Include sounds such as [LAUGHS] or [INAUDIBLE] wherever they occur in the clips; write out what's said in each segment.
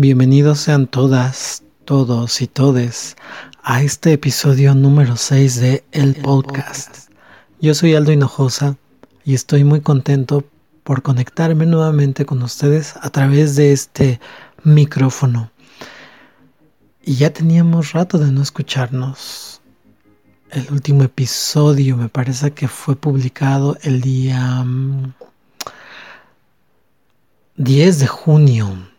Bienvenidos sean todas, todos y todes a este episodio número 6 de El, podcast. Yo soy Aldo Hinojosa y estoy muy contento por conectarme nuevamente con ustedes a través de este micrófono. Y ya teníamos rato de no escucharnos. El último episodio me parece que fue publicado el día 10 mm, de junio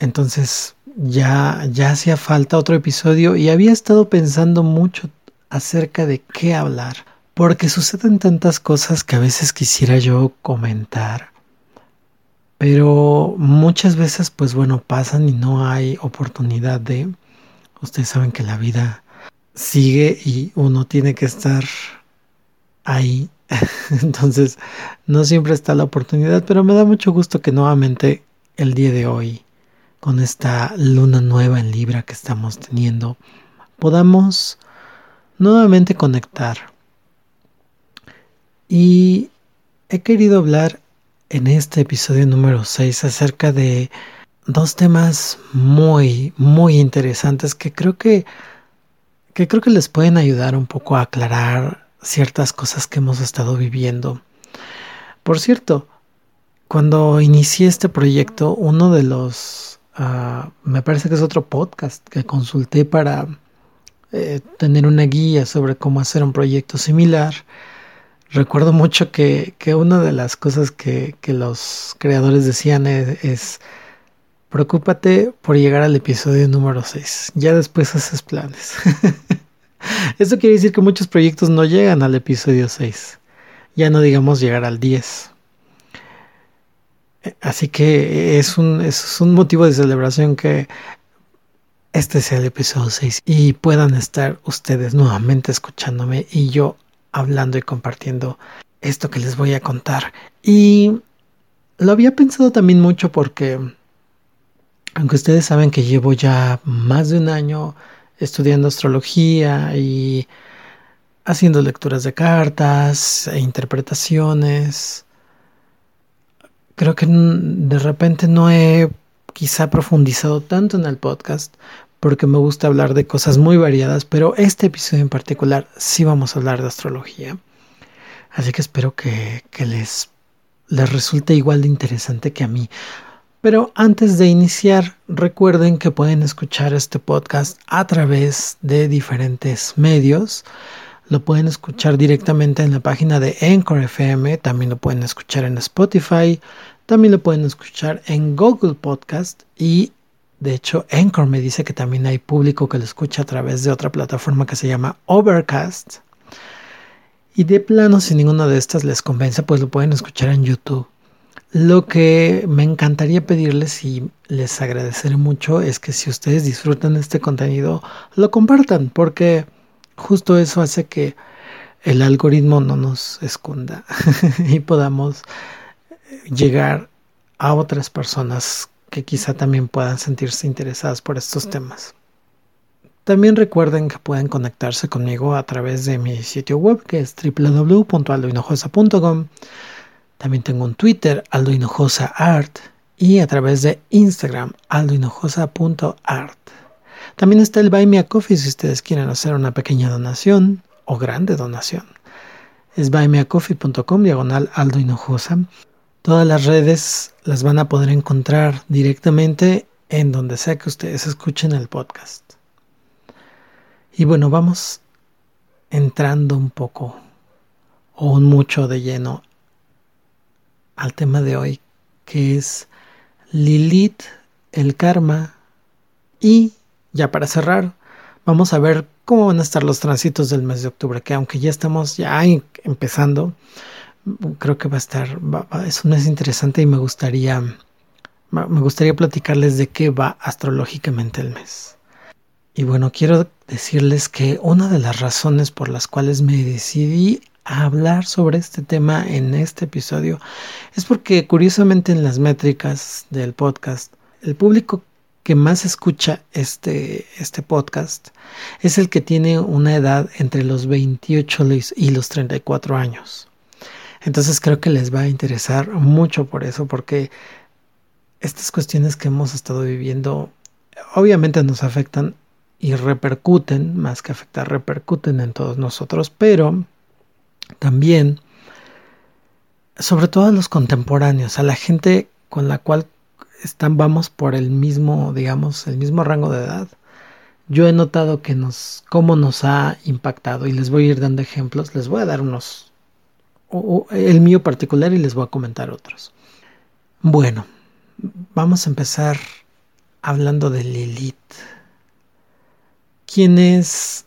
entonces ya, ya hacía falta otro episodio y había estado pensando mucho acerca de qué hablar, porque suceden tantas cosas que a veces quisiera yo comentar, pero muchas veces pues bueno pasan y no hay oportunidad de, ustedes saben que la vida sigue y uno tiene que estar ahí, [LAUGHS] entonces no siempre está la oportunidad, pero me da mucho gusto que nuevamente el día de hoy con esta luna nueva en Libra que estamos teniendo, podamos nuevamente conectar. Y he querido hablar en este episodio número 6 acerca de dos temas muy, muy interesantes que creo que, que creo que les pueden ayudar un poco a aclarar ciertas cosas que hemos estado viviendo. Por cierto, cuando inicié este proyecto, uno de los Ah, me parece que es otro podcast que consulté para eh, tener una guía sobre cómo hacer un proyecto similar. Recuerdo mucho que, una de las cosas que, los creadores decían es, preocúpate por llegar al episodio número 6, ya después haces planes. [LAUGHS] Eso quiere decir que muchos proyectos no llegan al episodio 6, ya no digamos llegar al 10. Así que es un, es un motivo de celebración que este sea el episodio 6 y puedan estar ustedes nuevamente escuchándome y yo hablando y compartiendo esto que les voy a contar. Y lo había pensado también mucho porque, aunque ustedes saben que llevo ya más de un año estudiando astrología y haciendo lecturas de cartas e interpretaciones, creo que de repente no he quizá profundizado tanto en el podcast porque me gusta hablar de cosas muy variadas, pero este episodio en particular sí vamos a hablar de astrología. Así que espero que, les, les resulte igual de interesante que a mí. Pero antes de iniciar, recuerden que pueden escuchar este podcast a través de diferentes medios. Lo pueden escuchar directamente en la página de Anchor FM, también lo pueden escuchar en Spotify, también lo pueden escuchar en Google Podcast y de hecho Anchor me dice que también hay público que lo escucha a través de otra plataforma que se llama Overcast. Y de plano, si ninguna de estas les convence, pues lo pueden escuchar en YouTube. Lo que me encantaría pedirles y les agradeceré mucho es que si ustedes disfrutan este contenido, lo compartan, porque justo eso hace que el algoritmo no nos esconda [LAUGHS] y podamos llegar a otras personas que quizá también puedan sentirse interesadas por estos temas. También recuerden que pueden conectarse conmigo a través de mi sitio web que es www.aldohinojosa.com. También tengo un Twitter, aldohinojosaart, y a través de Instagram, aldohinojosa.art. También está el Buy Me a Coffee si ustedes quieren hacer una pequeña donación o grande donación. Es buymeacoffee.com diagonal Aldo Todas las redes las van a poder encontrar directamente en donde sea que ustedes escuchen el podcast. Y bueno, vamos entrando un poco o un mucho de lleno al tema de hoy, que es Lilith, el karma. Y ya para cerrar, vamos a ver cómo van a estar los tránsitos del mes de octubre, que aunque ya estamos ya empezando, creo que va a estar, es un mes interesante y me gustaría, me gustaría platicarles de qué va astrológicamente el mes. Y bueno, quiero decirles que una de las razones por las cuales me decidí a hablar sobre este tema en este episodio es porque curiosamente en las métricas del podcast, el público que más escucha este, este podcast es el que tiene una edad entre los 28 y los 34 años. Entonces creo que les va a interesar mucho por eso, porque estas cuestiones que hemos estado viviendo obviamente nos afectan y repercuten, más que afectar, repercuten en todos nosotros, pero también, sobre todo a los contemporáneos, a la gente con la cual están, vamos por el mismo, digamos, el mismo rango de edad. Yo he notado que nos, cómo nos ha impactado y les voy a ir dando ejemplos, les voy a dar unos, el mío particular y les voy a comentar otros. Bueno, vamos a empezar hablando de Lilith. Quienes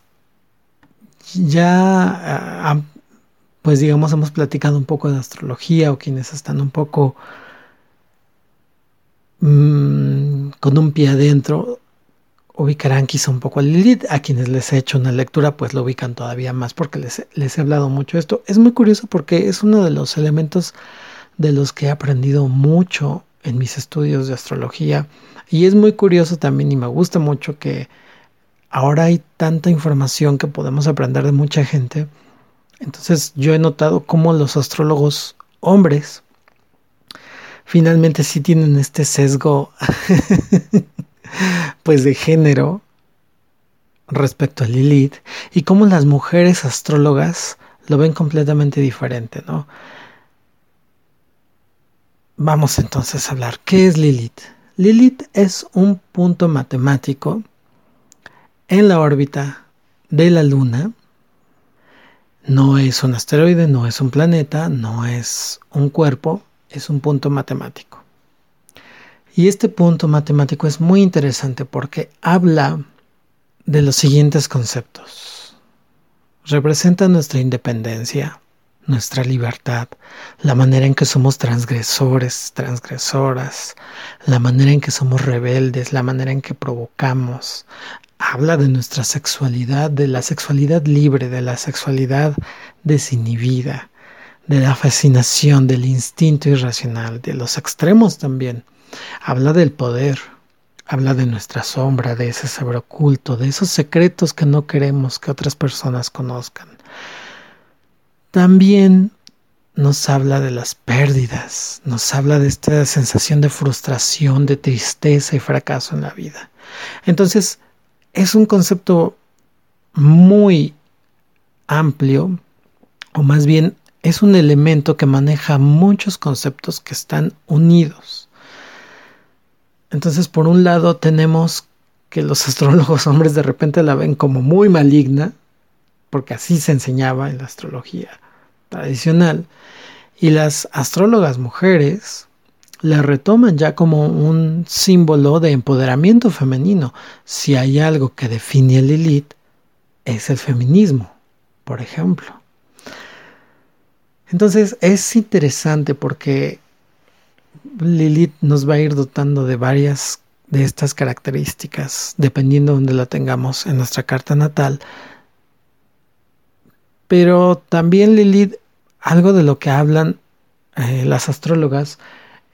ya, ah, pues digamos, hemos platicado un poco de astrología o quienes están un poco mm, con un pie adentro, ubicarán quizá un poco a Lilith. A quienes les he hecho una lectura, pues lo ubican todavía más porque les, les he hablado mucho de esto. Es muy curioso porque es uno de los elementos de los que he aprendido mucho en mis estudios de astrología. Y es muy curioso también y me gusta mucho que ahora hay tanta información que podemos aprender de mucha gente. Entonces yo he notado cómo los astrólogos hombres finalmente sí tienen este sesgo [LAUGHS] pues de género respecto a Lilith y cómo las mujeres astrólogas lo ven completamente diferente, ¿no? Vamos entonces a hablar. ¿Qué es Lilith? Lilith es un punto matemático en la órbita de la Luna. No es un asteroide, no es un planeta, no es un cuerpo, es un punto matemático. Y este punto matemático es muy interesante porque habla de los siguientes conceptos. Representa nuestra independencia, nuestra libertad, la manera en que somos transgresores, transgresoras, la manera en que somos rebeldes, la manera en que provocamos. Habla de nuestra sexualidad, de la sexualidad libre, de la sexualidad desinhibida, de la fascinación, del instinto irracional, de los extremos también. Habla del poder, habla de nuestra sombra, de ese saber oculto, de esos secretos que no queremos que otras personas conozcan también nos habla de las pérdidas, nos habla de esta sensación de frustración, de tristeza y fracaso en la vida. Entonces, es un concepto muy amplio, o más bien es un elemento que maneja muchos conceptos que están unidos. Entonces, por un lado tenemos que los [LAUGHS] astrólogos hombres de repente la ven como muy maligna, porque así se enseñaba en la astrología tradicional y las astrólogas mujeres la retoman ya como un símbolo de empoderamiento femenino. Si hay algo que define a Lilith, es el feminismo, por ejemplo. Entonces es interesante porque Lilith nos va a ir dotando de varias de estas características, dependiendo de donde la tengamos en nuestra carta natal. Pero también Lilith algo de lo que hablan eh, las astrólogas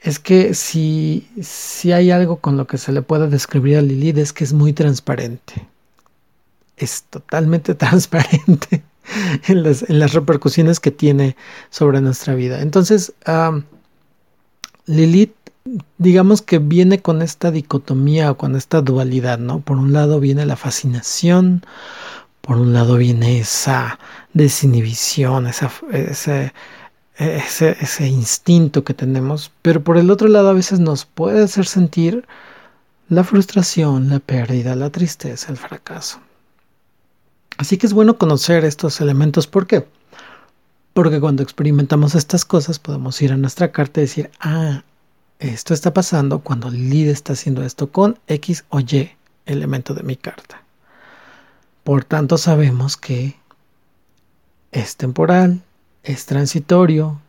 es que si, si hay algo con lo que se le pueda describir a Lilith es que es muy transparente. Es totalmente [LAUGHS] transparente en las, repercusiones que tiene sobre nuestra vida. Entonces, Lilith, digamos que viene con esta dicotomía o con esta dualidad, ¿no? Por un lado viene la fascinación, por un lado viene esa desinhibición, esa, ese, ese, instinto que tenemos, pero por el otro lado a veces nos puede hacer sentir la frustración, la pérdida, la tristeza, el fracaso. Así que es bueno conocer estos elementos. ¿Por qué? Porque cuando experimentamos estas cosas podemos ir a nuestra carta y decir, ah, esto está pasando cuando Lid está haciendo esto con X o Y elemento de mi carta. Por tanto, sabemos que es temporal, es transitorio,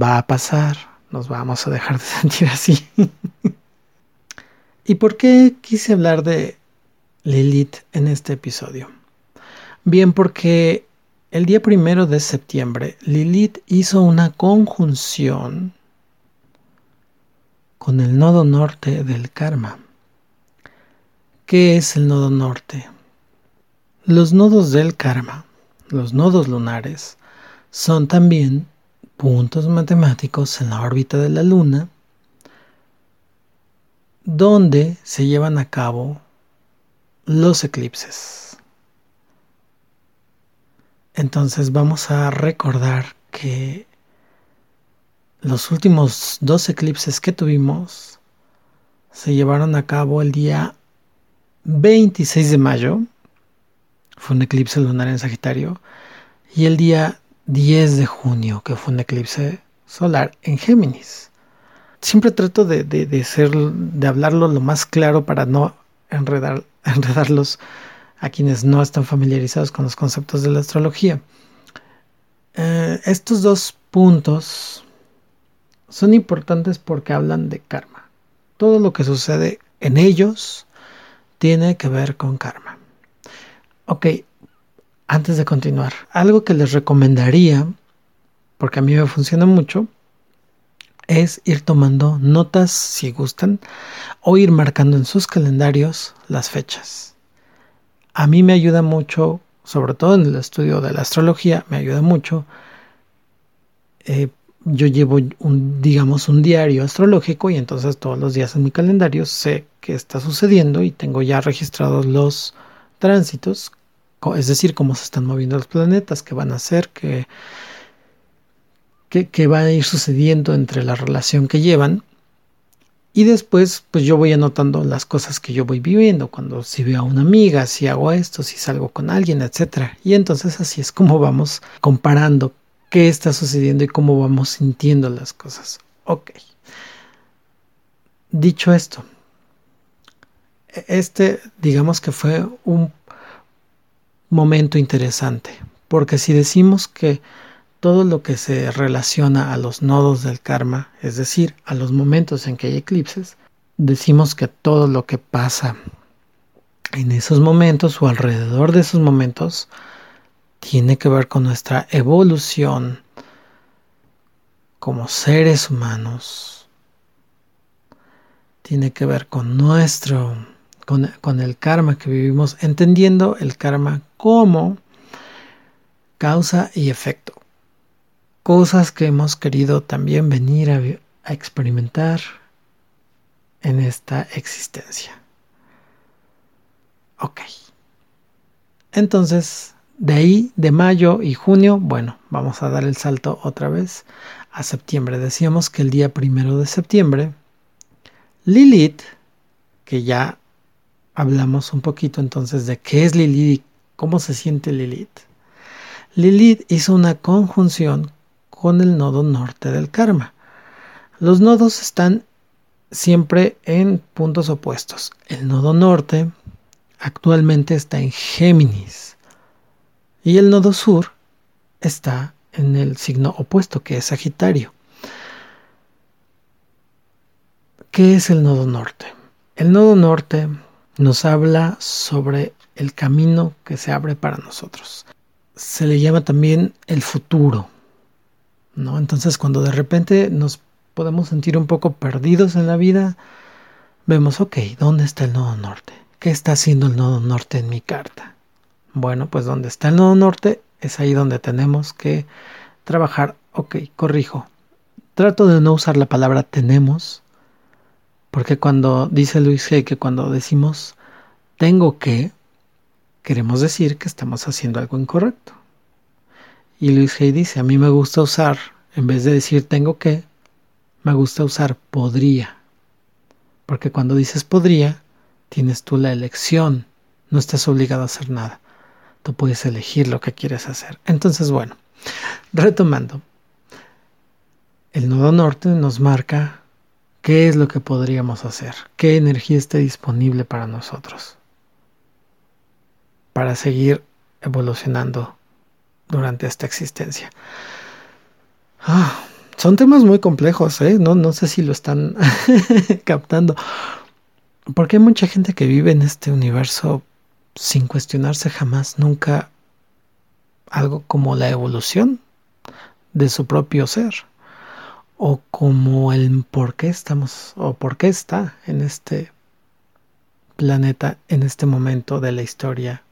va a pasar, nos vamos a dejar de [LAUGHS] sentir así. ¿Y por qué quise hablar de Lilith en este episodio? Bien, porque el día primero de septiembre Lilith hizo una conjunción con el nodo norte del karma. ¿Qué es el nodo norte? Los nodos del karma, los nodos lunares, son también puntos matemáticos en la órbita de la Luna donde se llevan a cabo los eclipses. Entonces vamos a recordar que los últimos dos eclipses que tuvimos se llevaron a cabo el día 26 de mayo, fue un eclipse lunar en Sagitario, y el día 10 de junio, que fue un eclipse solar en Géminis. Siempre trato de, de, ser, de hablarlo lo más claro para no enredar, [LAUGHS] enredarlos a quienes no están familiarizados con los conceptos de la astrología. Eh, estos dos puntos son importantes porque hablan de karma. Todo lo que sucede en ellos tiene que ver con karma. Ok, antes de continuar, algo que les recomendaría, porque a mí me funciona mucho, es ir tomando notas si gustan o ir marcando en sus calendarios las fechas. A mí me ayuda mucho, sobre todo en el estudio de la astrología, me ayuda mucho eh, yo llevo un, digamos, un diario astrológico y entonces todos los días en mi calendario sé qué está sucediendo y tengo ya registrados los tránsitos, es decir, cómo se están moviendo los planetas, qué van a hacer, qué, qué, va a ir sucediendo entre la relación que llevan. Y después, pues yo voy anotando las cosas que yo voy viviendo, cuando si veo a una amiga, si hago esto, si salgo con alguien, etc. Y entonces así es como vamos comparando qué está sucediendo y cómo vamos sintiendo las cosas. Ok. Dicho esto, este digamos que fue un momento interesante, porque si decimos que todo lo que se relaciona a los nodos del karma, es decir, a los momentos en que hay eclipses, decimos que todo lo que pasa en esos momentos o alrededor de esos momentos tiene que ver con nuestra evolución como seres humanos. Tiene que ver con nuestro, con, el karma que vivimos, entendiendo el karma como causa y efecto. Cosas que hemos querido también venir a, experimentar en esta existencia. Ok. Entonces, de ahí, de mayo y junio, bueno, vamos a dar el salto otra vez a septiembre. Decíamos que el día primero de septiembre, Lilith, que ya hablamos un poquito entonces de qué es Lilith y cómo se siente Lilith. Lilith hizo una conjunción con el nodo norte del karma. Los nodos están siempre en puntos opuestos. El nodo norte actualmente está en Géminis y el nodo sur está en el signo opuesto, que es Sagitario. ¿Qué es el nodo norte? El nodo norte nos habla sobre el camino que se abre para nosotros. Se le llama también el futuro. Entonces cuando de repente nos podemos sentir un poco perdidos en la vida, vemos, ok, ¿dónde está el nodo norte? ¿Qué está haciendo el nodo norte en mi carta? Bueno, pues donde está el nodo norte es ahí donde tenemos que trabajar. Ok, corrijo. Trato de no usar la palabra tenemos, porque cuando dice Luis G que cuando decimos tengo que, queremos decir que estamos haciendo algo incorrecto. Y Luis G dice, a mí me gusta usar, en vez de decir tengo que, me gusta usar podría. Porque cuando dices podría, tienes tú la elección, no estás obligado a hacer nada. Tú puedes elegir lo que quieres hacer. Entonces, bueno, retomando, el nodo norte nos marca qué es lo que podríamos hacer, qué energía está disponible para nosotros, para seguir evolucionando durante esta existencia. Ah, son temas muy complejos, ¿eh? no, no sé si lo están [LAUGHS] captando, porque hay mucha gente que vive en este universo sin cuestionarse jamás, nunca algo como la evolución de su propio ser o como el por qué estamos o por qué está en este planeta en este momento de la historia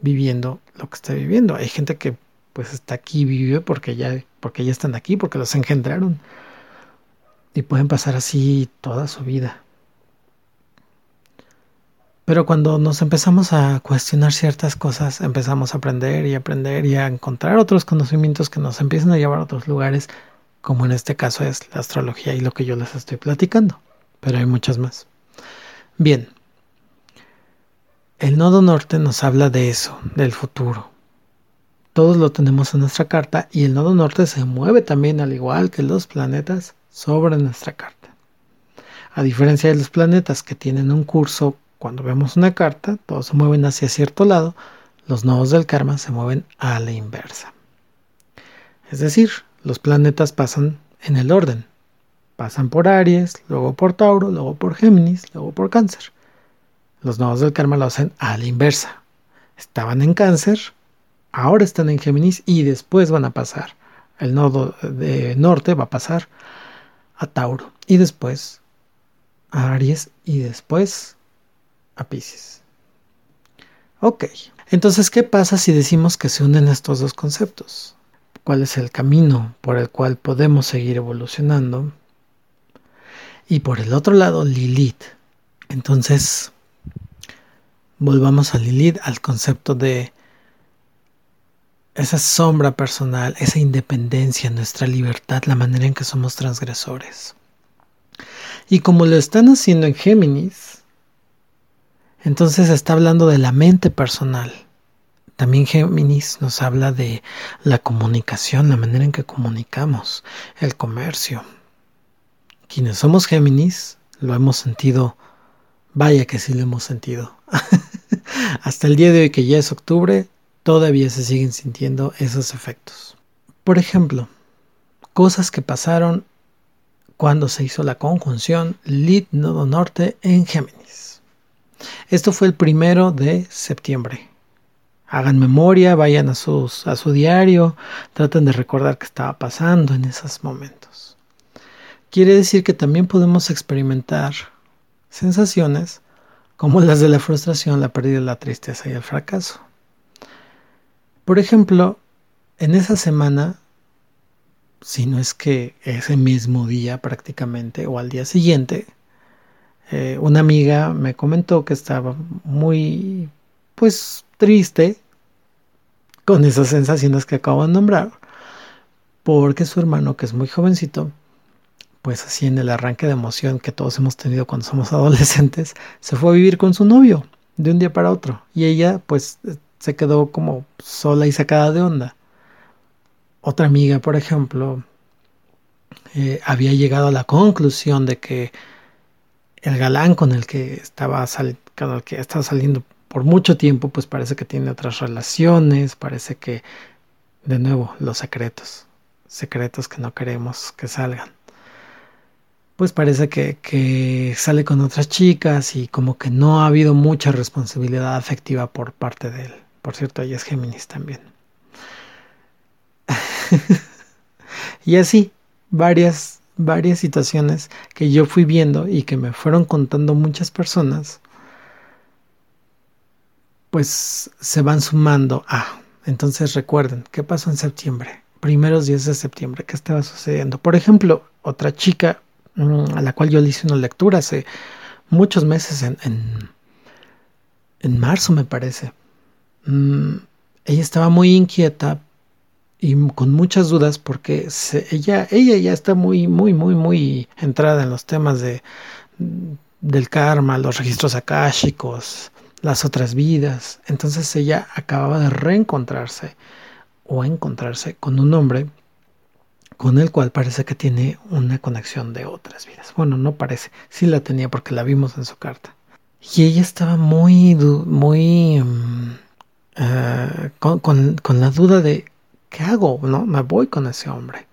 viviendo lo que está viviendo. Hay gente que pues está aquí vive porque ya porque ya están aquí, porque los engendraron. Y pueden pasar así toda su vida. Pero cuando nos empezamos a cuestionar ciertas cosas, empezamos a aprender y aprender y a encontrar otros conocimientos que nos empiezan a llevar a otros lugares, como en este caso es la astrología y lo que yo les estoy platicando. Pero hay muchas más. Bien, el nodo norte nos habla de eso, del futuro. Todos lo tenemos en nuestra carta y el nodo norte se mueve también al igual que los planetas sobre nuestra carta. A diferencia de los planetas que tienen un curso cuando vemos una carta, todos se mueven hacia cierto lado, los nodos del karma se mueven a la inversa. Es decir, los planetas pasan en el orden. Pasan por Aries, luego por Tauro, luego por Géminis, luego por Cáncer. Los nodos del karma lo hacen a la inversa. Estaban en Cáncer, ahora están en Géminis y después van a pasar. El nodo de norte va a pasar a Tauro y después a Aries y después a Pisces. Ok, entonces, ¿qué pasa si decimos que se unen estos dos conceptos? ¿Cuál es el camino por el cual podemos seguir evolucionando? Y por el otro lado, Lilith. Entonces, volvamos a Lilith, al concepto de esa sombra personal, esa independencia, nuestra libertad, la manera en que somos transgresores. Y como lo están haciendo en Géminis, entonces está hablando de la mente personal. También Géminis nos habla de la comunicación, la manera en que comunicamos, el comercio. Quienes somos Géminis lo hemos sentido, vaya que sí lo hemos sentido. [LAUGHS] Hasta el día de hoy que ya es octubre, todavía se siguen sintiendo esos efectos. Por ejemplo, cosas que pasaron cuando se hizo la conjunción Lid Nodo Norte en Géminis. Esto fue el primero de septiembre. Hagan memoria, vayan a, sus, a su diario, traten de recordar qué estaba pasando en esos momentos. Quiere decir que también podemos experimentar sensaciones como las de la frustración, la pérdida, la tristeza y el fracaso. Por ejemplo, en esa semana, si no es que ese mismo día prácticamente o al día siguiente, eh, una amiga me comentó que estaba muy, pues, triste con esas sensaciones que acabo de nombrar, porque su hermano, que es muy jovencito, pues así en el arranque de emoción que todos hemos tenido cuando somos [LAUGHS] adolescentes, se fue a vivir con su novio de un día para otro. Y ella pues se quedó como sola y sacada de onda. Otra amiga, por ejemplo, eh, había llegado a la conclusión de que el galán con el que estaba que estaba saliendo por mucho tiempo, pues parece que tiene otras relaciones, parece que, de nuevo, los secretos, secretos que no queremos que salgan. Pues parece que, que sale con otras chicas y como que no ha habido mucha responsabilidad afectiva por parte de él. Por cierto, ella es Géminis también. [LAUGHS] y así, varias varias situaciones que yo fui viendo y que me fueron contando muchas personas, pues se van sumando a. Entonces recuerden, ¿qué pasó en septiembre? Primeros días de septiembre, ¿qué estaba sucediendo? Por ejemplo, otra chica mm, a la cual yo le hice una lectura hace muchos meses, en, en, marzo me parece. Mm, ella estaba muy inquieta y con muchas dudas porque ella, ella ya está muy, muy, muy, muy entrada en los temas de, del karma, los registros akáshicos, las otras vidas. Entonces ella acababa de reencontrarse o encontrarse con un hombre con el cual parece que tiene una conexión de otras vidas. Bueno, no parece, sí la tenía porque la vimos en su carta. Y ella estaba muy, muy mm, ah, con la duda de ¿qué hago? ¿No? Me voy con ese hombre.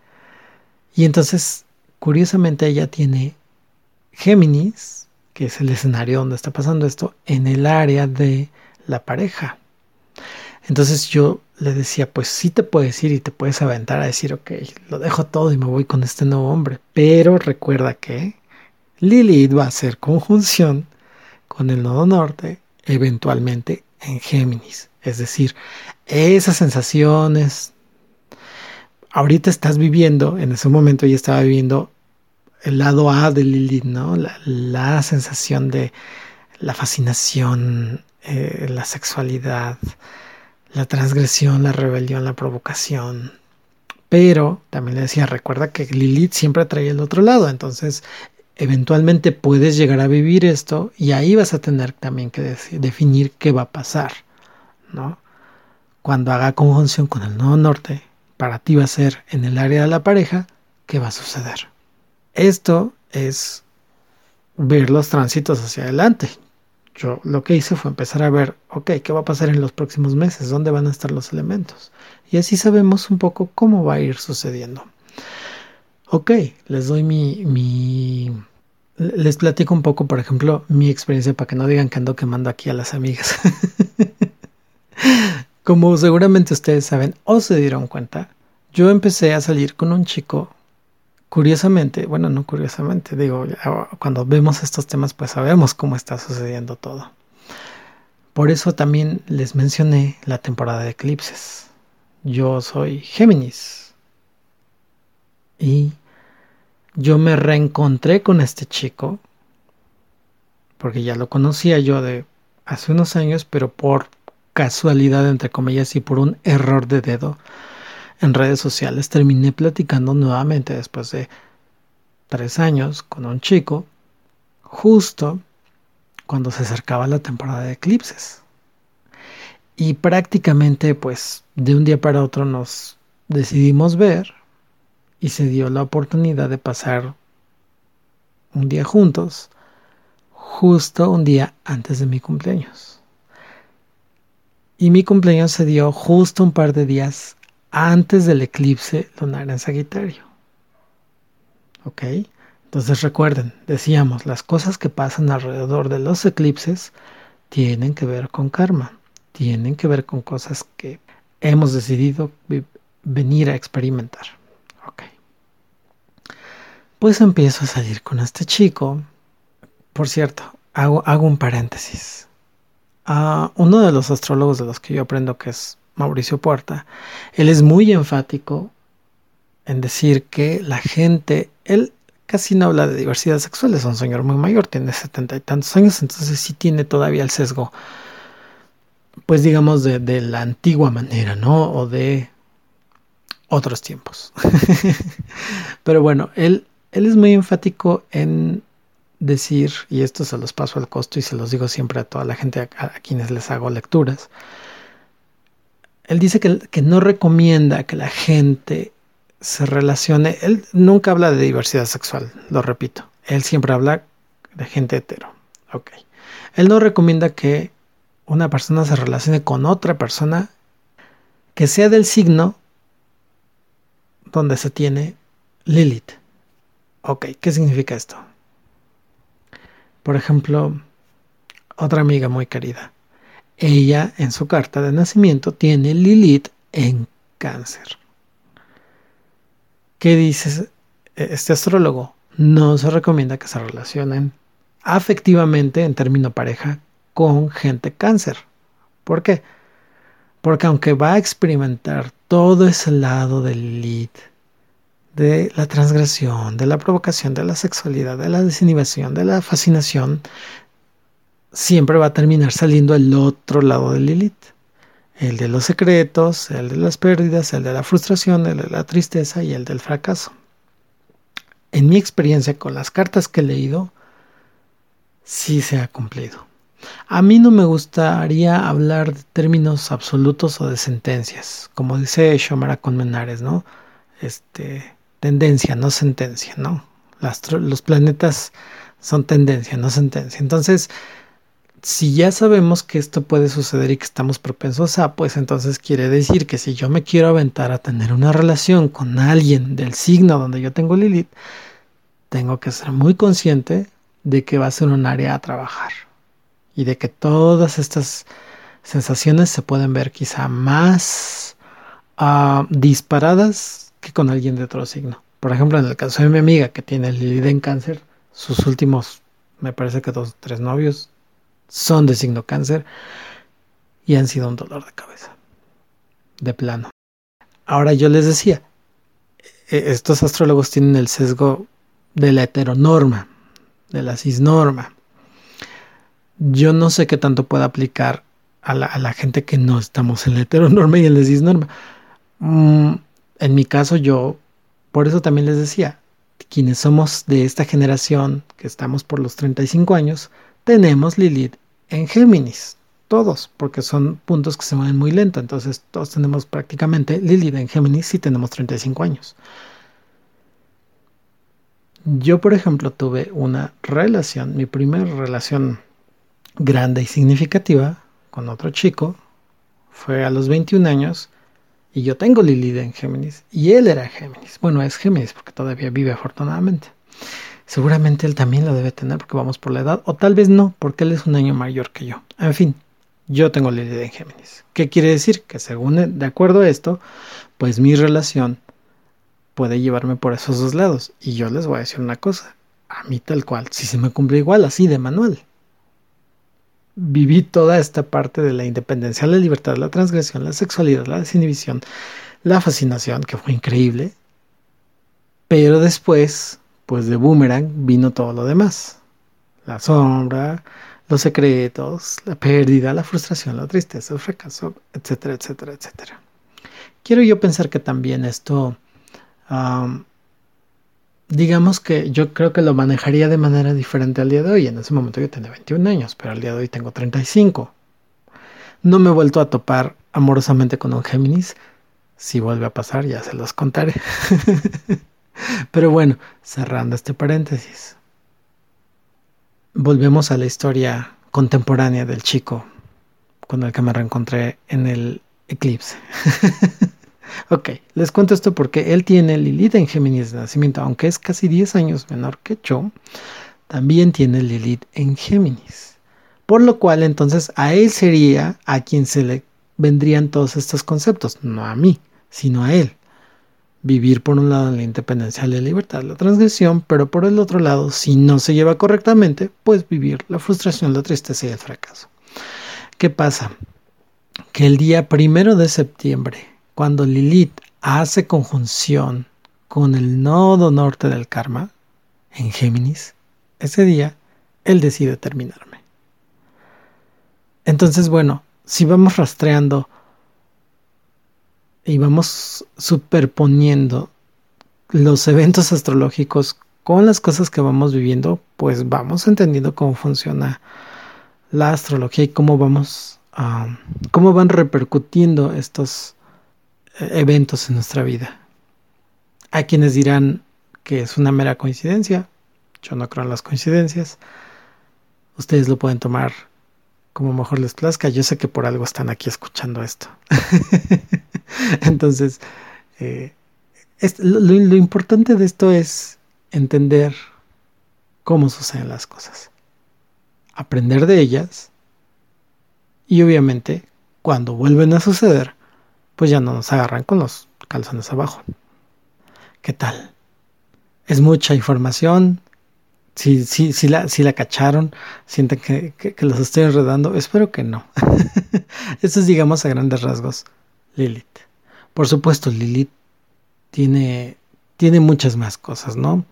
Y entonces, curiosamente, ella tiene Géminis, que es el escenario donde está pasando esto, en el área de la pareja. Entonces yo le decía, pues sí te puedes ir y te puedes aventar a decir, ok, lo dejo todo y me voy con este nuevo hombre. Pero recuerda que Lilith va a hacer conjunción con el nodo norte, eventualmente en Géminis. Es decir, esas sensaciones, ahorita estás viviendo, en ese momento ya estaba viviendo el lado A de Lilith, ¿no? La, sensación de la fascinación, eh, la sexualidad, la transgresión, la rebelión, la provocación. Pero también le decía, recuerda que Lilith siempre trae el otro lado, entonces eventualmente puedes llegar a vivir esto y ahí vas a tener también que definir qué va a pasar, ¿no? Cuando haga conjunción con el nodo norte, para ti va a ser en el área de la pareja, ¿qué va a suceder? Esto es ver los tránsitos hacia adelante. Yo lo que hice fue empezar a ver, ok, ¿qué va a pasar en los próximos meses? ¿Dónde van a estar los elementos? Y así sabemos un poco cómo va a ir sucediendo. Ok, les doy mi, mi les platico un poco, por ejemplo, mi experiencia para que no digan que ando quemando aquí a las amigas. [LAUGHS] Como seguramente ustedes saben o se dieron cuenta, yo empecé a salir con un chico curiosamente, bueno, no curiosamente, digo, cuando vemos estos temas pues sabemos cómo está sucediendo todo. Por eso también les mencioné la temporada de eclipses. Yo soy Géminis. Y yo me reencontré con este chico, porque ya lo conocía yo de hace unos años, pero por casualidad, entre comillas, y por un error de dedo, en redes sociales terminé platicando nuevamente después de tres años con un chico justo cuando se acercaba la temporada de eclipses. Y prácticamente pues de un día para otro nos decidimos ver y se dio la oportunidad de pasar un día juntos justo un día antes de mi cumpleaños. Y mi cumpleaños se dio justo un par de días antes del eclipse lunar en Sagitario. ¿Ok? Entonces recuerden, decíamos, las cosas que pasan alrededor de los eclipses tienen que ver con karma, tienen que ver con cosas que hemos decidido venir a experimentar. Ok. Pues empiezo a salir con este chico. Por cierto, hago, hago un paréntesis. Ah, uno de los astrólogos de los que yo aprendo que es Mauricio Puerta, él es muy enfático en decir que la gente, él casi no habla de diversidad sexual, es un señor muy mayor, tiene setenta y tantos años, entonces sí tiene todavía el sesgo, pues digamos de, de la antigua manera, ¿no? O de otros tiempos. [LAUGHS] Pero bueno, él, él es muy enfático en decir, y esto se los paso al costo y se los digo siempre a toda la gente a quienes les hago lecturas, él dice que, no recomienda que la gente se relacione. Él nunca habla de diversidad sexual, lo repito. Él siempre habla de gente hetero. Ok. Él no recomienda que una persona se relacione con otra persona que sea del signo donde se tiene Lilith. Ok, ¿qué significa esto? Por ejemplo, otra amiga muy querida. Ella en su carta de nacimiento tiene Lilith en cáncer. ¿Qué dice este astrólogo? No se recomienda que se relacionen afectivamente en término pareja con gente cáncer. ¿Por qué? Porque aunque va a experimentar todo ese lado de Lilith, de la transgresión, de la provocación, de la sexualidad, de la desinhibición, de la fascinación, siempre va a terminar saliendo el otro lado de Lilith. El de los secretos, el de las pérdidas, el de la frustración, el de la tristeza y el del fracaso. En mi experiencia con las cartas que he leído, sí se ha cumplido. A mí no me gustaría hablar de términos absolutos o de sentencias, como dice Shomara con Menares, ¿no? Este, tendencia, no sentencia, ¿no? los planetas son tendencia, no sentencia. Entonces, si ya sabemos que esto puede suceder y que estamos propensos a, pues entonces quiere decir que si yo me quiero aventar a tener una relación con alguien del signo donde yo tengo Lilith, tengo que ser muy consciente de que va a ser un área a trabajar y de que todas estas sensaciones se pueden ver quizá más uh, disparadas que con alguien de otro signo. Por ejemplo, en el caso de mi amiga que tiene Lilith en cáncer, sus últimos, me parece que dos, tres novios son de signo cáncer y han sido un dolor de cabeza. De plano. Ahora yo les decía, e, estos astrólogos tienen el sesgo de la heteronorma, de la cisnorma. Yo no sé qué tanto puede aplicar a la, gente que no estamos en la heteronorma y en la cisnorma. Mm, en mi caso, yo, por eso también les decía, quienes somos de esta generación, que estamos por los 35 años, tenemos Lilith en Géminis. Todos, porque son puntos que se mueven muy lento. Entonces, todos tenemos prácticamente Lilith en Géminis si tenemos 35 años. Yo, por ejemplo, tuve una relación, mi primera relación grande y significativa con otro chico fue a los 21 años y yo tengo Lilith en Géminis. Y él era Géminis. Bueno, es Géminis porque todavía vive afortunadamente. Seguramente él también lo debe tener porque vamos por la edad. O tal vez no, porque él es un año mayor que yo. En fin, yo tengo Lilith en Géminis. ¿Qué quiere decir? Que según, de acuerdo a esto, pues mi relación puede llevarme por esos dos lados. Y yo les voy a decir una cosa. A mí tal cual, si se me cumple igual, así de manual viví toda esta parte de la independencia, la libertad, la transgresión, la sexualidad, la desinhibición, la fascinación, que fue increíble. Pero después, pues de Boomerang vino todo lo demás. La sombra, los secretos, la pérdida, la frustración, la tristeza, el fracaso, etcétera, etcétera, etcétera. Quiero yo pensar que también esto digamos que yo creo que lo manejaría de manera diferente al día de hoy. En ese momento yo tenía 21 años, pero al día de hoy tengo 35. No me he vuelto a topar amorosamente con un Géminis. Si vuelve a pasar, ya se los contaré. [LAUGHS] pero bueno, cerrando este paréntesis. Volvemos a la historia contemporánea del chico con el que me reencontré en el eclipse. [LAUGHS] Ok, les cuento esto porque él tiene Lilith en Géminis de nacimiento, aunque es casi 10 años menor que yo, también tiene Lilith en Géminis. Por lo cual entonces a él sería a quien se le vendrían todos estos conceptos, no a mí, sino a él. Vivir por un lado la independencia, la libertad, la transgresión, pero por el otro lado, si no se lleva correctamente, pues vivir la frustración, la tristeza y el fracaso. ¿Qué pasa? Que el día primero de septiembre cuando Lilith hace conjunción con el nodo norte del karma en Géminis, ese día él decide terminarme. Entonces, bueno, si vamos rastreando y vamos superponiendo los eventos astrológicos con las cosas que vamos viviendo, pues vamos entendiendo cómo funciona la astrología y cómo vamos, a cómo van repercutiendo estos eventos en nuestra vida. Hay quienes dirán que es una mera coincidencia. Yo no creo en las coincidencias. Ustedes lo pueden tomar como mejor les plazca. Yo sé que por algo están aquí escuchando esto. [LAUGHS] Entonces, eh, lo importante de esto es entender cómo suceden las cosas, aprender de ellas y obviamente cuando vuelven a suceder, pues ya no nos agarran con los calzones abajo. ¿Qué tal? Es mucha información. Si, si, si, la, si la cacharon, sienten que, que, los estoy enredando. Espero que no. [LAUGHS] Esto es, digamos, a grandes rasgos, Lilith. Por supuesto, Lilith tiene, tiene muchas más cosas, ¿no?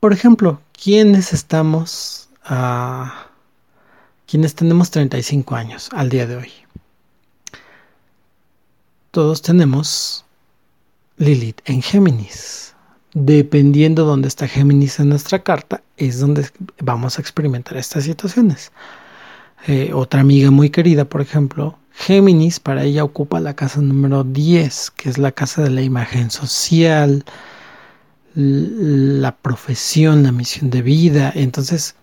Por ejemplo, ¿quiénes estamos, a quienes tenemos 35 años al día de hoy? Todos tenemos Lilith en Géminis. Dependiendo dónde está Géminis en nuestra carta, es donde vamos a experimentar estas situaciones. Eh, otra amiga muy querida, por ejemplo, Géminis, para ella ocupa la casa número 10, que es la casa de la imagen social, la profesión, la misión de vida. Entonces,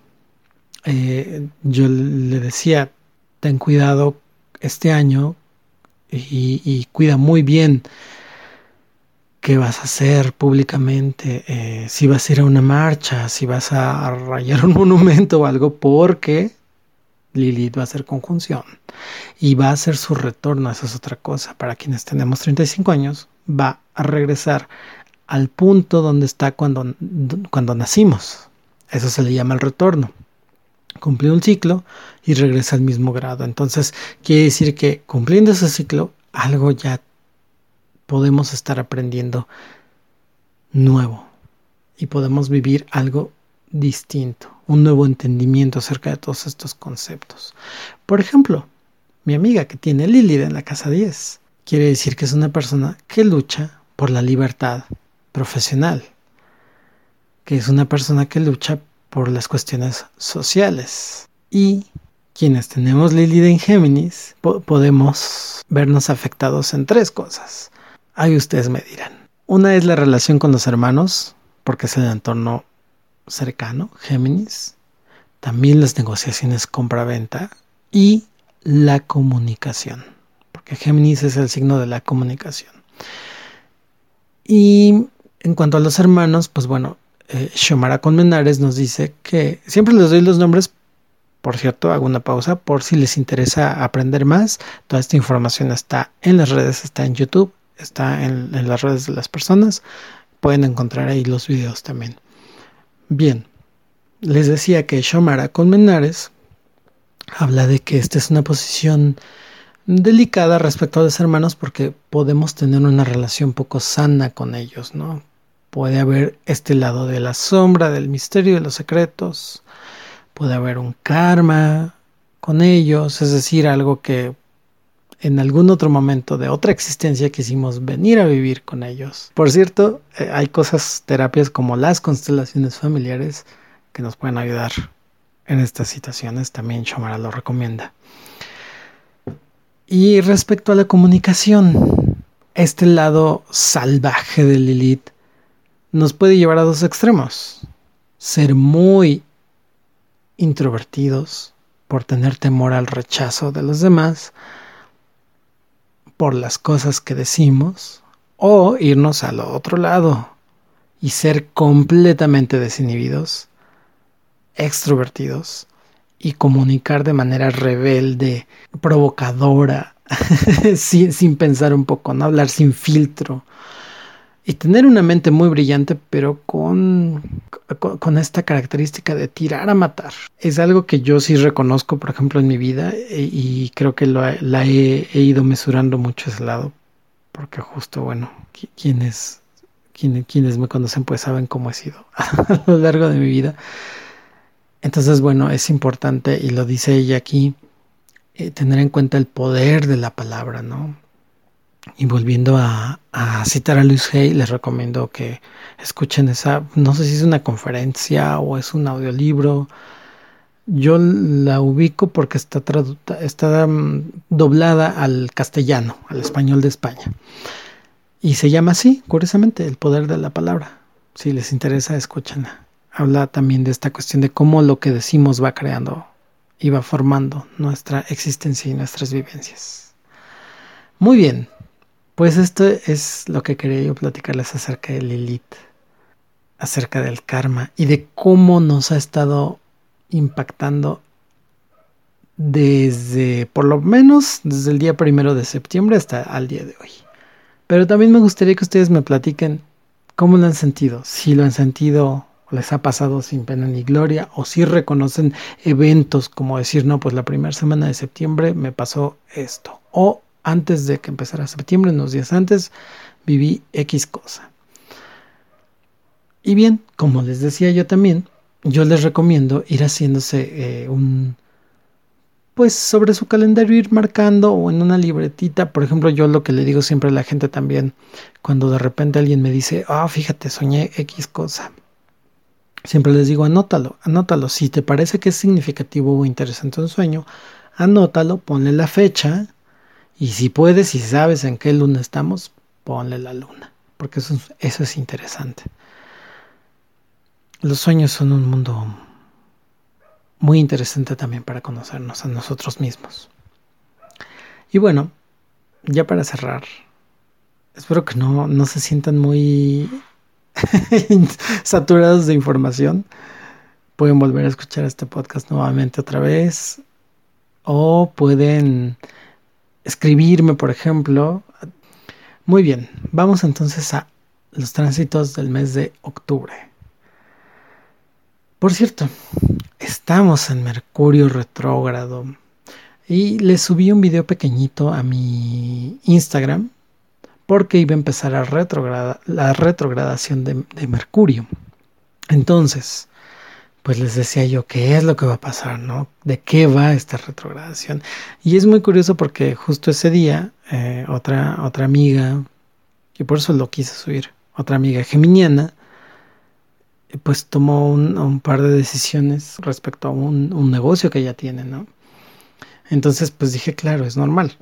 eh, yo le decía, ten cuidado este año y, cuida muy bien qué vas a hacer públicamente, eh, si vas a ir a una marcha, si vas a rayar un [LAUGHS] monumento o algo, porque Lilith va a hacer conjunción y va a hacer su retorno, esa es otra cosa. Para quienes tenemos 35 años, va a regresar al punto donde está cuando, cuando nacimos. Eso se le llama el retorno. Cumple un ciclo y regresa al mismo grado. Entonces, quiere decir que cumpliendo ese ciclo, algo ya podemos estar aprendiendo nuevo y podemos vivir algo distinto, un nuevo entendimiento acerca de todos estos conceptos. Por ejemplo, mi amiga que tiene Lilith en la casa 10, quiere decir que es una persona que lucha por la libertad profesional, que es una persona que lucha por las cuestiones sociales. Y quienes tenemos Lilith en Géminis podemos vernos afectados en tres cosas. Ahí ustedes me dirán. Una es la relación con los hermanos, porque es el entorno cercano, Géminis. También las negociaciones compra-venta y la comunicación, porque Géminis es el signo de la comunicación. Y en cuanto a los hermanos, pues bueno, eh, Xiomara Conmenares nos dice que siempre les doy los nombres, por cierto, hago una pausa por si les interesa aprender más. Toda esta información está en las redes, está en YouTube, está en, las redes de las personas. Pueden encontrar ahí los videos también. Bien, les decía que Xiomara Conmenares habla de que esta es una posición delicada respecto a los hermanos porque podemos tener una relación poco sana con ellos, ¿no? Puede haber este lado de la sombra, del misterio, de los secretos. Puede haber un karma con ellos, es decir, algo que en algún otro momento de otra existencia quisimos venir a vivir con ellos. Por cierto, eh, hay cosas, terapias como las constelaciones familiares que nos pueden ayudar en estas situaciones. También Shomara lo recomienda. Y respecto a la comunicación, este lado salvaje de Lilith nos puede llevar a dos extremos. Ser muy introvertidos por tener temor al rechazo de los demás, por las cosas que decimos, o irnos al otro lado y ser completamente desinhibidos, extrovertidos y comunicar de manera rebelde, provocadora, [LAUGHS] sin, pensar un poco, no hablar sin filtro, y tener una mente muy brillante, pero con, con, esta característica de tirar a matar. Es algo que yo sí reconozco, por ejemplo, en mi vida e, y creo que lo, la he, ido mesurando mucho ese lado, porque justo, bueno, quienes, quienes, me conocen pues saben cómo he sido [LAUGHS] a lo largo de mi vida. Entonces, bueno, es importante, y lo dice ella aquí, eh, tener en cuenta el poder de la palabra, ¿no? Y volviendo a, citar a Luis Hay, les recomiendo que escuchen esa, no sé si es una conferencia o es un audiolibro. Yo la ubico porque está, está mm, doblada al castellano, al español de España. Y se llama así, curiosamente, el poder de la palabra. Si les interesa, escúchenla. Habla también de esta cuestión de cómo lo que decimos va creando y va formando nuestra existencia y nuestras vivencias. Muy bien, pues esto es lo que quería yo platicarles acerca de Lilith, acerca del karma y de cómo nos ha estado impactando desde, por lo menos, desde el día primero de septiembre hasta el día de hoy. Pero también me gustaría que ustedes me platiquen cómo lo han sentido, si lo han sentido les ha pasado sin pena ni gloria o si reconocen eventos como decir, no, pues la primera semana de septiembre me pasó esto o antes de que empezara septiembre, unos días antes, viví X cosa. Y bien, como les decía yo también, yo les recomiendo ir haciéndose eh, un, pues sobre su calendario ir marcando o en una libretita. Por ejemplo, yo lo que le digo siempre a la gente también, cuando de repente alguien me dice, ah, fíjate, soñé X cosa. Siempre les digo, anótalo, anótalo. Si te parece que es significativo o interesante un sueño, anótalo, ponle la fecha y si puedes, si sabes en qué luna estamos, ponle la luna, porque eso, eso es interesante. Los sueños son un mundo muy interesante también para conocernos a nosotros mismos. Y bueno, ya para cerrar, espero que no, no se sientan muy [LAUGHS] saturados de información. Pueden volver a escuchar este podcast nuevamente otra vez o pueden escribirme, por ejemplo. Muy bien, vamos entonces a los tránsitos del mes de octubre. Por cierto, estamos en Mercurio retrógrado. Y le subí un video pequeñito a mi Instagram porque iba a empezar la retrogradación de Mercurio. Entonces, pues les decía yo qué es lo que va a pasar, ¿no? ¿De qué va esta retrogradación? Y es muy curioso porque justo ese día, eh, otra, otra amiga, y por eso lo quise subir, otra amiga geminiana, pues tomó un, par de decisiones respecto a un, un, negocio que ella tiene, ¿no? Entonces, pues dije, claro, es normal.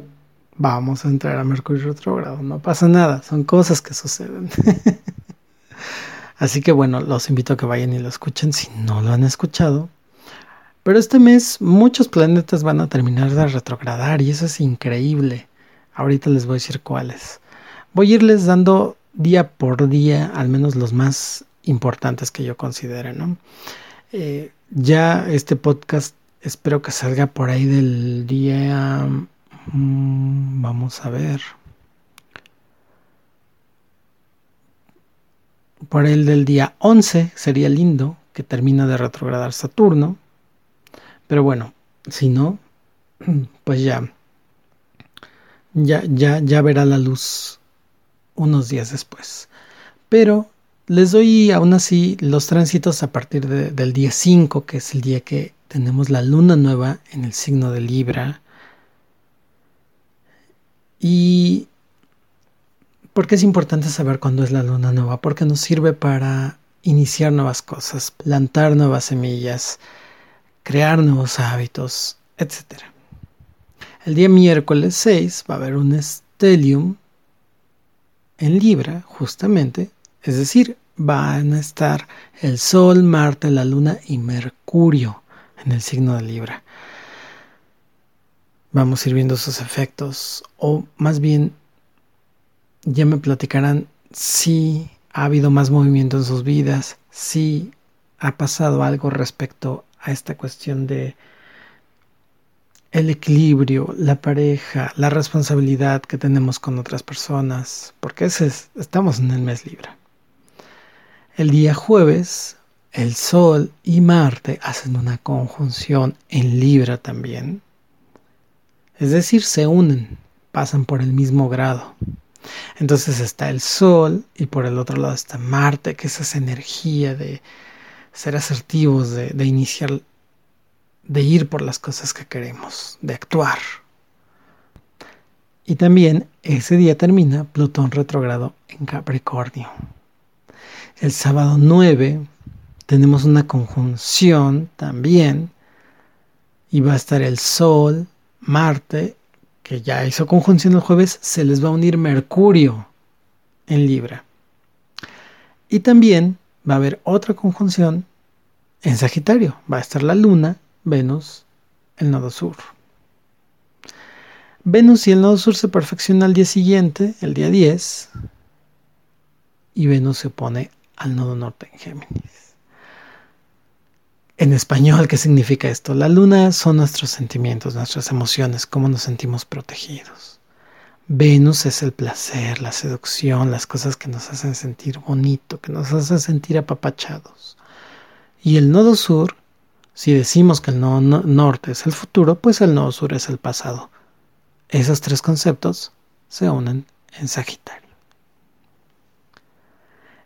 Vamos a entrar a Mercurio retrógrado, no pasa nada, son cosas que suceden. [LAUGHS] Así que bueno, los invito a que vayan y lo escuchen si no lo han escuchado. Pero este mes muchos planetas van a terminar de retrogradar y eso es increíble. Ahorita les voy a decir cuáles. Voy a irles dando día por día, al menos los más importantes que yo considere, ¿no? Eh, ya este podcast espero que salga por ahí del día... Mm, vamos a ver. Por el del día 11 sería lindo que termina de retrogradar Saturno. Pero bueno, si no, [CLEARS THROAT] pues ya, ya, ya, ya verá la luz unos días después. Pero les doy aún así los tránsitos a partir del día 5, que es el día que tenemos la luna nueva en el signo de Libra. Y ¿Por es importante saber cuándo es la luna nueva? Porque nos sirve para iniciar nuevas cosas, plantar nuevas semillas, crear nuevos hábitos, etc. El día miércoles 6 va a haber un stellium en Libra, justamente, es decir, van a estar el Sol, Marte, la Luna y Mercurio en el signo de Libra. Vamos a ir viendo sus efectos, o más bien ya me platicarán si ha habido más movimiento en sus vidas, si ha pasado algo respecto a esta cuestión de el equilibrio, la pareja, la responsabilidad que tenemos con otras personas, porque ese estamos en el mes libre. El día jueves, el Sol y Marte hacen una conjunción en Libra también. Es decir, se unen, pasan por el mismo grado. Entonces está el Sol y por el otro lado está Marte, que es esa energía de ser asertivos, de, iniciar, de ir por las cosas que queremos, de actuar. Y también ese día termina Plutón retrogrado en Capricornio. El sábado 9 tenemos una conjunción también y va a estar el Sol, Marte que ya hizo conjunción el jueves, se les va a unir Mercurio en Libra. Y también va a haber otra conjunción en Sagitario. Va a estar la Luna, Venus, el nodo sur. Venus y el nodo sur se perfeccionan al día siguiente, el día 10, y Venus se opone al nodo norte en Géminis en español, ¿qué significa esto? La luna son nuestros sentimientos, nuestras emociones, cómo nos sentimos protegidos. Venus es el placer, la seducción, las cosas que nos hacen sentir bonito, que nos hacen sentir apapachados. Y el nodo sur, si decimos que el nodo norte es el futuro, pues el nodo sur es el pasado. Esos tres conceptos se unen en Sagitario.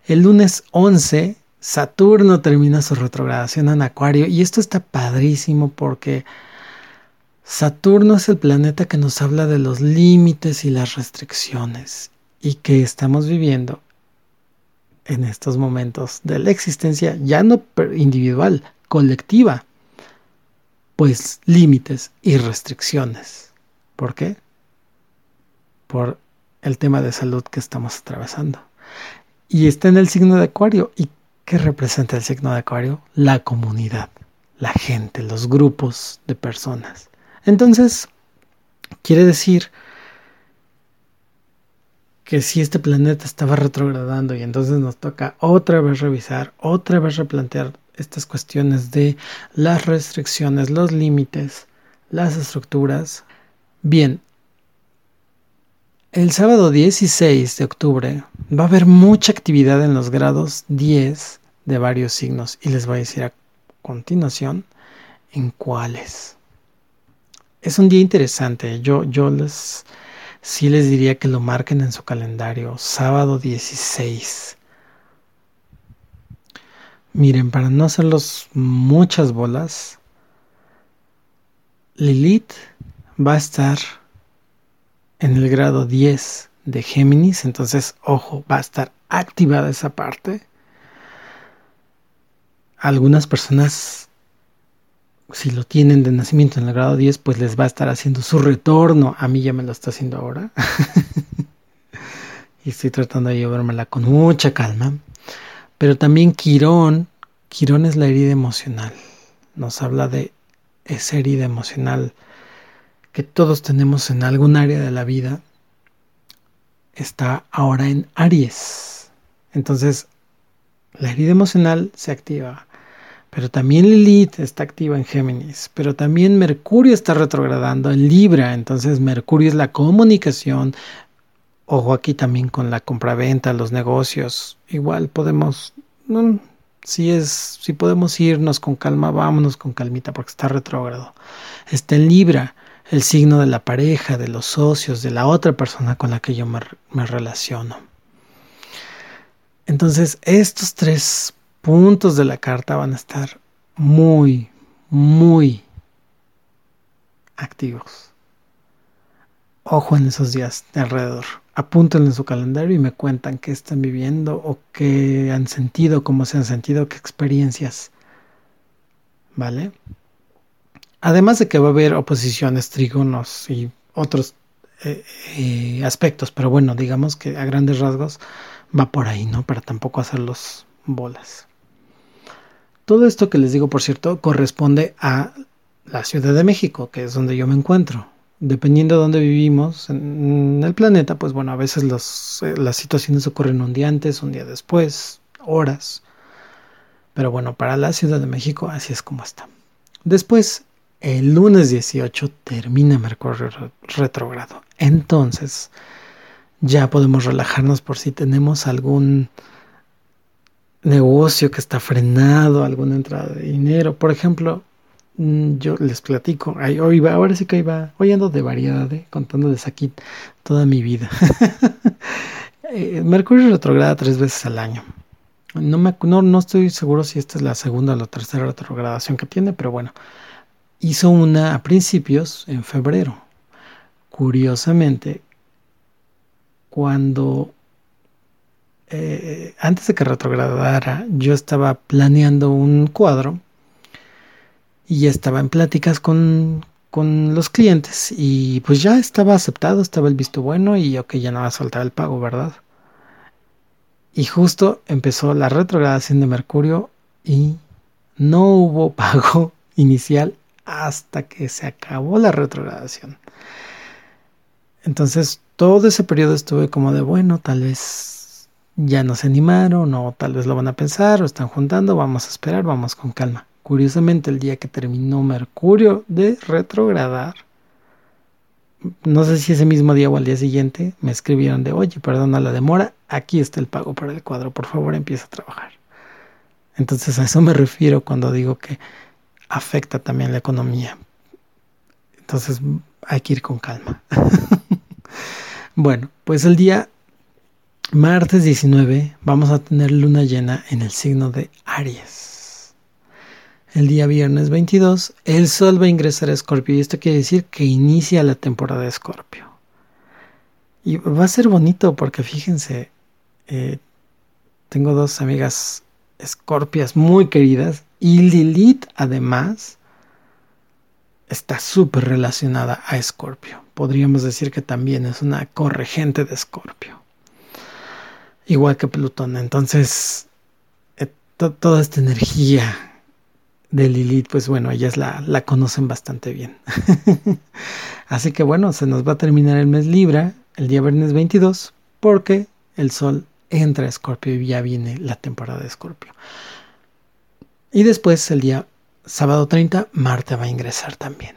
El lunes 11 Saturno termina su retrogradación en Acuario y esto está padrísimo porque Saturno es el planeta que nos habla de los límites y las restricciones y que estamos viviendo en estos momentos de la existencia ya no individual, colectiva, pues límites y restricciones. ¿Por qué? Por el tema de salud que estamos atravesando. Y está en el signo de Acuario. ¿Y ¿Qué representa el signo de Acuario? La comunidad, la gente, los grupos de personas. Entonces, quiere decir que si este planeta estaba retrogradando y entonces nos toca otra vez revisar, otra vez replantear estas cuestiones de las restricciones, los límites, las estructuras. Bien, el sábado 16 de octubre va a haber mucha actividad en los grados 10 de varios signos y les voy a decir a continuación en cuáles. Es un día interesante. Yo, yo les sí les diría que lo marquen en su calendario. Sábado 16. Miren, para no hacerlos muchas bolas, Lilith va a estar en el grado 10 de Géminis, entonces, ojo, va a estar activada esa parte. Algunas personas, si lo tienen de nacimiento en el grado 10, pues les va a estar haciendo su retorno. A mí ya me lo está haciendo ahora. [LAUGHS] y estoy tratando de llevármela con mucha calma. Pero también Quirón, Quirón es la herida emocional. Nos habla de esa herida emocional que todos tenemos en algún área de la vida. Está ahora en Aries. Entonces, la herida emocional se activa. Pero también Lilith está activa en Géminis. Pero también Mercurio está retrogradando en Libra. Entonces Mercurio es la comunicación, Ojo aquí también con la compraventa, los negocios. Igual podemos, si es, si podemos irnos con calma, vámonos con calmita porque está retrógrado. Está en Libra, el signo de la pareja, de los socios, de la otra persona con la que yo me, relaciono. Entonces, estos tres puntos de la carta van a estar muy, muy activos. Ojo en esos días de alrededor apúntenlo en su calendario y me cuentan qué están viviendo o qué han sentido, cómo se han sentido, qué experiencias. ¿Vale? Además de que va a haber oposiciones, trígonos y otros eh, eh, aspectos, pero bueno, digamos que a grandes rasgos va por ahí, ¿no? Para tampoco hacerlos bolas. Todo esto que les digo, por cierto, corresponde a la Ciudad de México, que es donde yo me encuentro dependiendo de dónde vivimos en el planeta, pues bueno, a veces eh, las situaciones ocurren un día antes, un día después, horas. Pero bueno, para la Ciudad de México así es como está. Después, el lunes 18 termina Mercurio retrogrado. Entonces, ya podemos relajarnos por si tenemos algún negocio que está frenado, alguna entrada de dinero. Por ejemplo, Mm, yo les platico, hoy va, ahora sí que iba, hoy ando de variedad, ¿eh? contándoles aquí toda mi vida. [LAUGHS] Eh, Mercurio retrograda tres veces al año. No, me, no, no, estoy seguro si esta es la segunda o la tercera retrogradación que tiene, pero bueno, hizo una a principios en febrero. Curiosamente, cuando eh, antes de que retrogradara, yo estaba planeando un cuadro y estaba en pláticas con, con los clientes y pues ya estaba aceptado, estaba el visto bueno y ok, ya no va a soltar el pago, ¿verdad? Y justo empezó la retrogradación de Mercurio y no hubo [LAUGHS] pago inicial hasta que se acabó la retrogradación. Entonces todo ese periodo estuve como de bueno, tal vez ya no se animaron o tal vez lo van a pensar o están juntando, vamos a esperar, vamos con calma. Curiosamente, el día que terminó Mercurio de retrogradar, no sé si ese mismo día o al día siguiente, me escribieron de, oye, perdona la demora, aquí está el pago para el cuadro, por favor empieza a trabajar. Entonces a eso me refiero cuando digo que afecta también la economía. Entonces hay que ir con calma. [LAUGHS] bueno, pues el día martes 19 vamos a tener luna llena en el signo de Aries el día viernes 22, el Sol va a ingresar a Escorpio y esto quiere decir que inicia la temporada de Escorpio. Y va a ser bonito porque fíjense, eh, tengo dos amigas escorpias muy queridas y Lilith además está súper relacionada a Escorpio. Podríamos decir que también es una corregente de Escorpio. Igual que Plutón. Entonces, eh, toda esta energía de Lilith, pues bueno, ellas la, la conocen bastante bien. [LAUGHS] Así que bueno, se nos va a terminar el mes Libra el día viernes 22 porque el Sol entra a Escorpio y ya viene la temporada de Escorpio. Y después el día sábado 30 Marte va a ingresar también.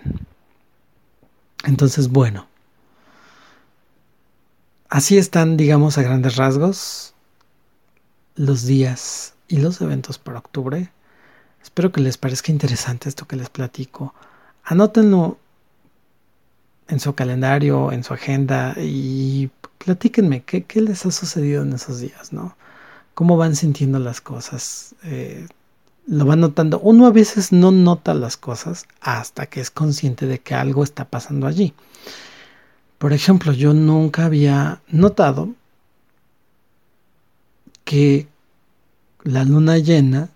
Entonces, bueno, así están, digamos, a grandes rasgos los días y los eventos para octubre. Espero que les parezca interesante esto que les platico. Anótenlo en su calendario, en su agenda y platíquenme qué, qué les ha sucedido en esos días, ¿no? ¿Cómo van sintiendo las cosas? Eh, lo van notando. Uno a veces no nota las cosas hasta que es consciente de que algo está pasando allí. Por ejemplo, yo nunca había notado que la luna llena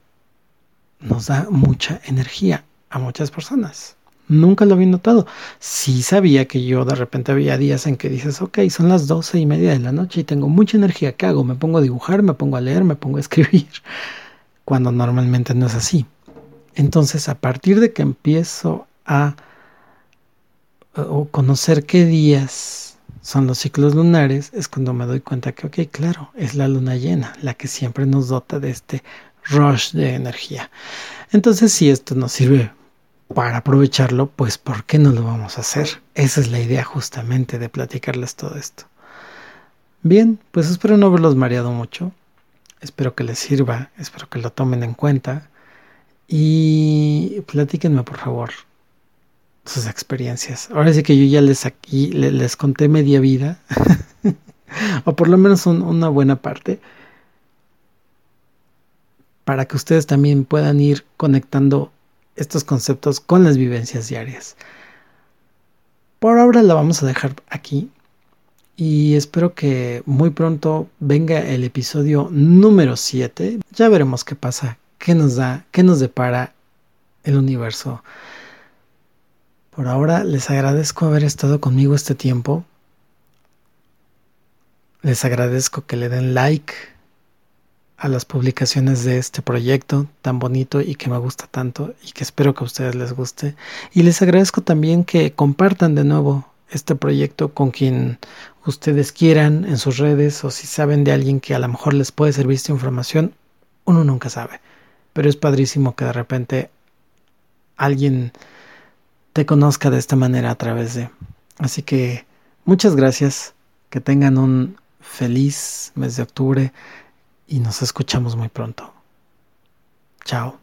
nos da mucha energía a muchas personas. Nunca lo había notado. Sí sabía que yo de repente había días en que dices, ok, son las doce y media de la noche y tengo mucha energía. ¿Qué hago? Me pongo a dibujar, me pongo a leer, me pongo a escribir. Cuando normalmente no es así. Entonces, a partir de que empiezo a o conocer qué días son los ciclos lunares, es cuando me doy cuenta que, ok, claro, es la luna llena, la que siempre nos dota de este rush de energía. Entonces, si esto nos sirve para aprovecharlo, pues ¿por qué no lo vamos a hacer? Esa es la idea justamente de platicarles todo esto. Bien, pues espero no haberlos mareado mucho. Espero que les sirva, espero que lo tomen en cuenta. Y platíquenme, por favor, sus experiencias. Ahora sí que yo ya les aquí les, conté media vida, [LAUGHS] o por lo menos una buena parte, para que ustedes también puedan ir conectando estos conceptos con las vivencias diarias. Por ahora la vamos a dejar aquí y espero que muy pronto venga el episodio número 7. Ya veremos qué pasa, qué nos da, qué nos depara el universo. Por ahora les agradezco haber estado conmigo este tiempo. Les agradezco que le den like a las publicaciones de este proyecto tan bonito y que me gusta tanto y que espero que a ustedes les guste. Y les agradezco también que compartan de nuevo este proyecto con quien ustedes quieran en sus redes o si saben de alguien que a lo mejor les puede servir esta información, uno nunca sabe. Pero es padrísimo que de repente alguien te conozca de esta manera a través de. Así que muchas gracias, que tengan un feliz mes de octubre y nos escuchamos muy pronto. Chao.